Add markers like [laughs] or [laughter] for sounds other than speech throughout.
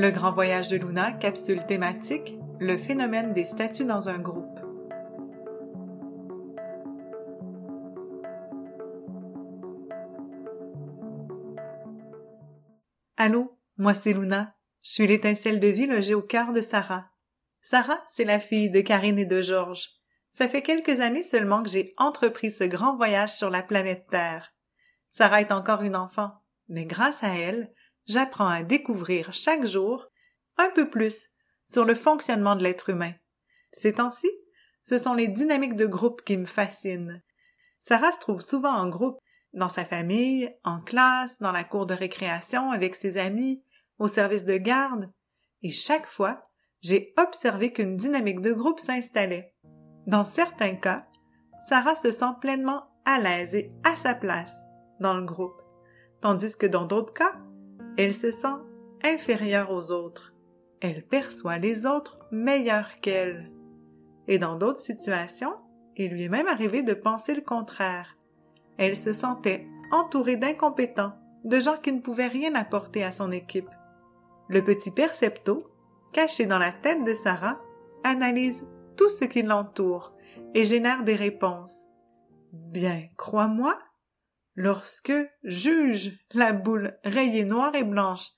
Le grand voyage de Luna, capsule thématique, le phénomène des statuts dans un groupe. Allô, moi c'est Luna. Je suis l'étincelle de vie logée au cœur de Sarah. Sarah, c'est la fille de Karine et de Georges. Ça fait quelques années seulement que j'ai entrepris ce grand voyage sur la planète Terre. Sarah est encore une enfant, mais grâce à elle, j'apprends à découvrir chaque jour un peu plus sur le fonctionnement de l'être humain. Ces temps-ci, ce sont les dynamiques de groupe qui me fascinent. Sarah se trouve souvent en groupe, dans sa famille, en classe, dans la cour de récréation, avec ses amis, au service de garde, et chaque fois, j'ai observé qu'une dynamique de groupe s'installait. Dans certains cas, Sarah se sent pleinement à l'aise et à sa place dans le groupe, tandis que dans d'autres cas, elle se sent inférieure aux autres. Elle perçoit les autres meilleurs qu'elle. Et dans d'autres situations, il lui est même arrivé de penser le contraire. Elle se sentait entourée d'incompétents, de gens qui ne pouvaient rien apporter à son équipe. Le petit percepto, caché dans la tête de Sarah, analyse tout ce qui l'entoure et génère des réponses. Bien, crois-moi, lorsque juge la boule rayée noire et blanche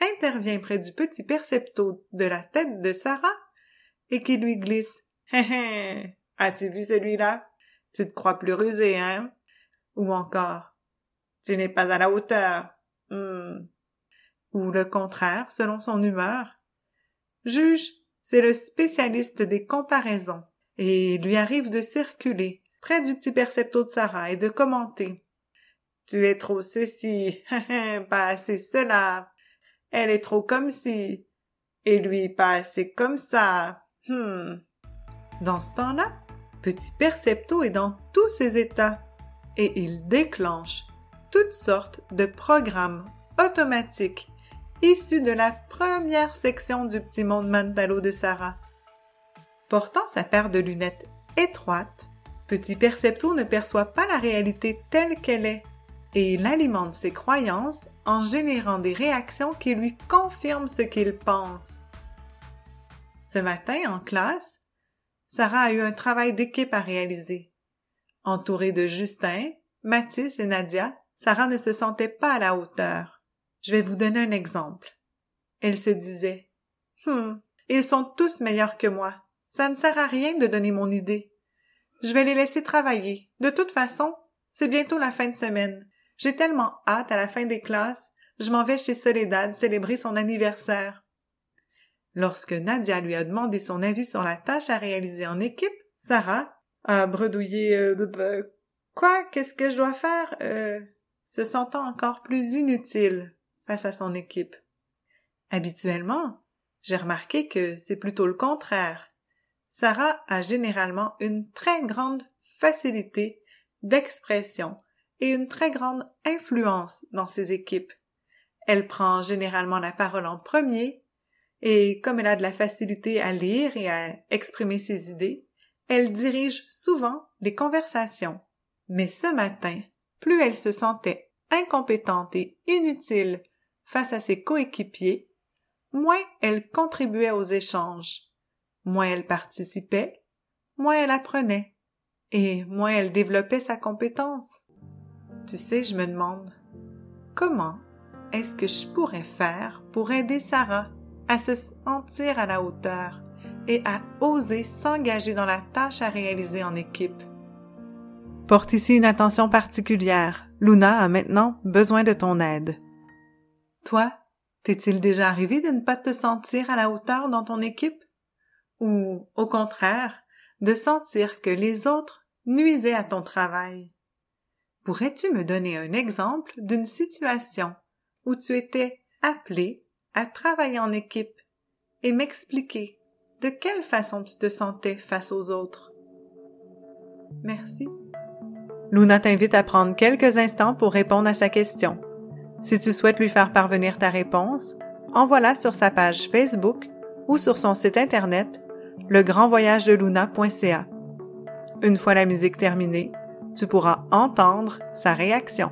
intervient près du petit percepto de la tête de Sarah et qui lui glisse [laughs] Hé as-tu vu celui-là? Tu te crois plus rusé, hein? Ou encore Tu n'es pas à la hauteur. Hmm. Ou le contraire, selon son humeur. Juge, c'est le spécialiste des comparaisons, et il lui arrive de circuler près du petit percepto de Sarah et de commenter. Tu es trop ceci, [laughs] pas assez cela. Elle est trop comme ci, et lui pas assez comme ça. Hmm. Dans ce temps-là, Petit Percepto est dans tous ses états, et il déclenche toutes sortes de programmes automatiques issus de la première section du petit monde mentalo de Sarah. Portant sa paire de lunettes étroites, Petit Percepto ne perçoit pas la réalité telle qu'elle est et il alimente ses croyances en générant des réactions qui lui confirment ce qu'il pense. Ce matin, en classe, Sarah a eu un travail d'équipe à réaliser. Entourée de Justin, Mathis et Nadia, Sarah ne se sentait pas à la hauteur. Je vais vous donner un exemple. Elle se disait Hum, ils sont tous meilleurs que moi. Ça ne sert à rien de donner mon idée. Je vais les laisser travailler. De toute façon, c'est bientôt la fin de semaine. J'ai tellement hâte à la fin des classes, je m'en vais chez Soledad célébrer son anniversaire. Lorsque Nadia lui a demandé son avis sur la tâche à réaliser en équipe, Sarah a bredouillé euh, Quoi? Qu'est-ce que je dois faire? Euh, se sentant encore plus inutile face à son équipe. Habituellement, j'ai remarqué que c'est plutôt le contraire. Sarah a généralement une très grande facilité d'expression et une très grande influence dans ses équipes. Elle prend généralement la parole en premier, et comme elle a de la facilité à lire et à exprimer ses idées, elle dirige souvent les conversations. Mais ce matin, plus elle se sentait incompétente et inutile face à ses coéquipiers, moins elle contribuait aux échanges, moins elle participait, moins elle apprenait, et moins elle développait sa compétence. Tu sais, je me demande, comment est-ce que je pourrais faire pour aider Sarah à se sentir à la hauteur et à oser s'engager dans la tâche à réaliser en équipe? Porte ici une attention particulière. Luna a maintenant besoin de ton aide. Toi, t'est-il déjà arrivé de ne pas te sentir à la hauteur dans ton équipe? Ou, au contraire, de sentir que les autres nuisaient à ton travail? Pourrais-tu me donner un exemple d'une situation où tu étais appelé à travailler en équipe et m'expliquer de quelle façon tu te sentais face aux autres? Merci. Luna t'invite à prendre quelques instants pour répondre à sa question. Si tu souhaites lui faire parvenir ta réponse, envoie-la sur sa page Facebook ou sur son site internet legrandvoyagedeluna.ca. Une fois la musique terminée, tu pourras entendre sa réaction.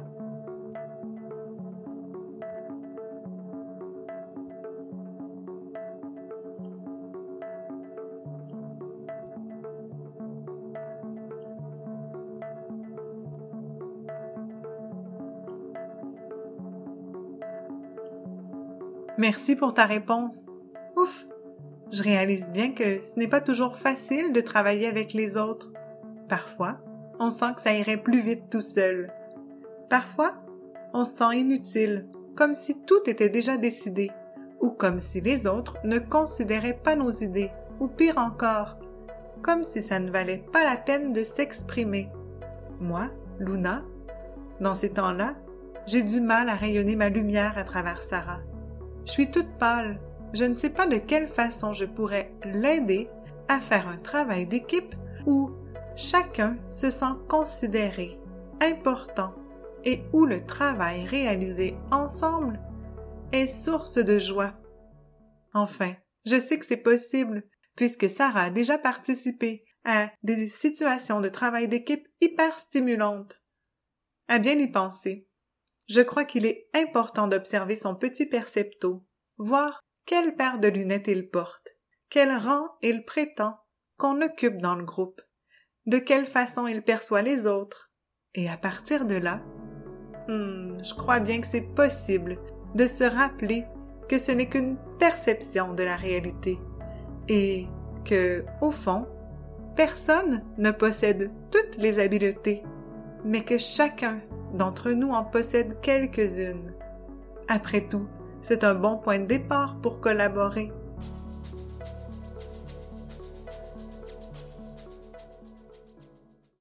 Merci pour ta réponse. Ouf, je réalise bien que ce n'est pas toujours facile de travailler avec les autres. Parfois, on sent que ça irait plus vite tout seul. Parfois, on se sent inutile, comme si tout était déjà décidé, ou comme si les autres ne considéraient pas nos idées, ou pire encore, comme si ça ne valait pas la peine de s'exprimer. Moi, Luna, dans ces temps-là, j'ai du mal à rayonner ma lumière à travers Sarah. Je suis toute pâle. Je ne sais pas de quelle façon je pourrais l'aider à faire un travail d'équipe où chacun se sent considéré, important et où le travail réalisé ensemble est source de joie. Enfin, je sais que c'est possible puisque Sarah a déjà participé à des situations de travail d'équipe hyper stimulantes. À bien y penser, je crois qu'il est important d'observer son petit percepto, voir quelle paire de lunettes il porte, quel rang il prétend qu'on occupe dans le groupe, de quelle façon il perçoit les autres, et à partir de là, hmm, je crois bien que c'est possible de se rappeler que ce n'est qu'une perception de la réalité, et que, au fond, personne ne possède toutes les habiletés, mais que chacun d'entre nous en possède quelques-unes. Après tout, c'est un bon point de départ pour collaborer.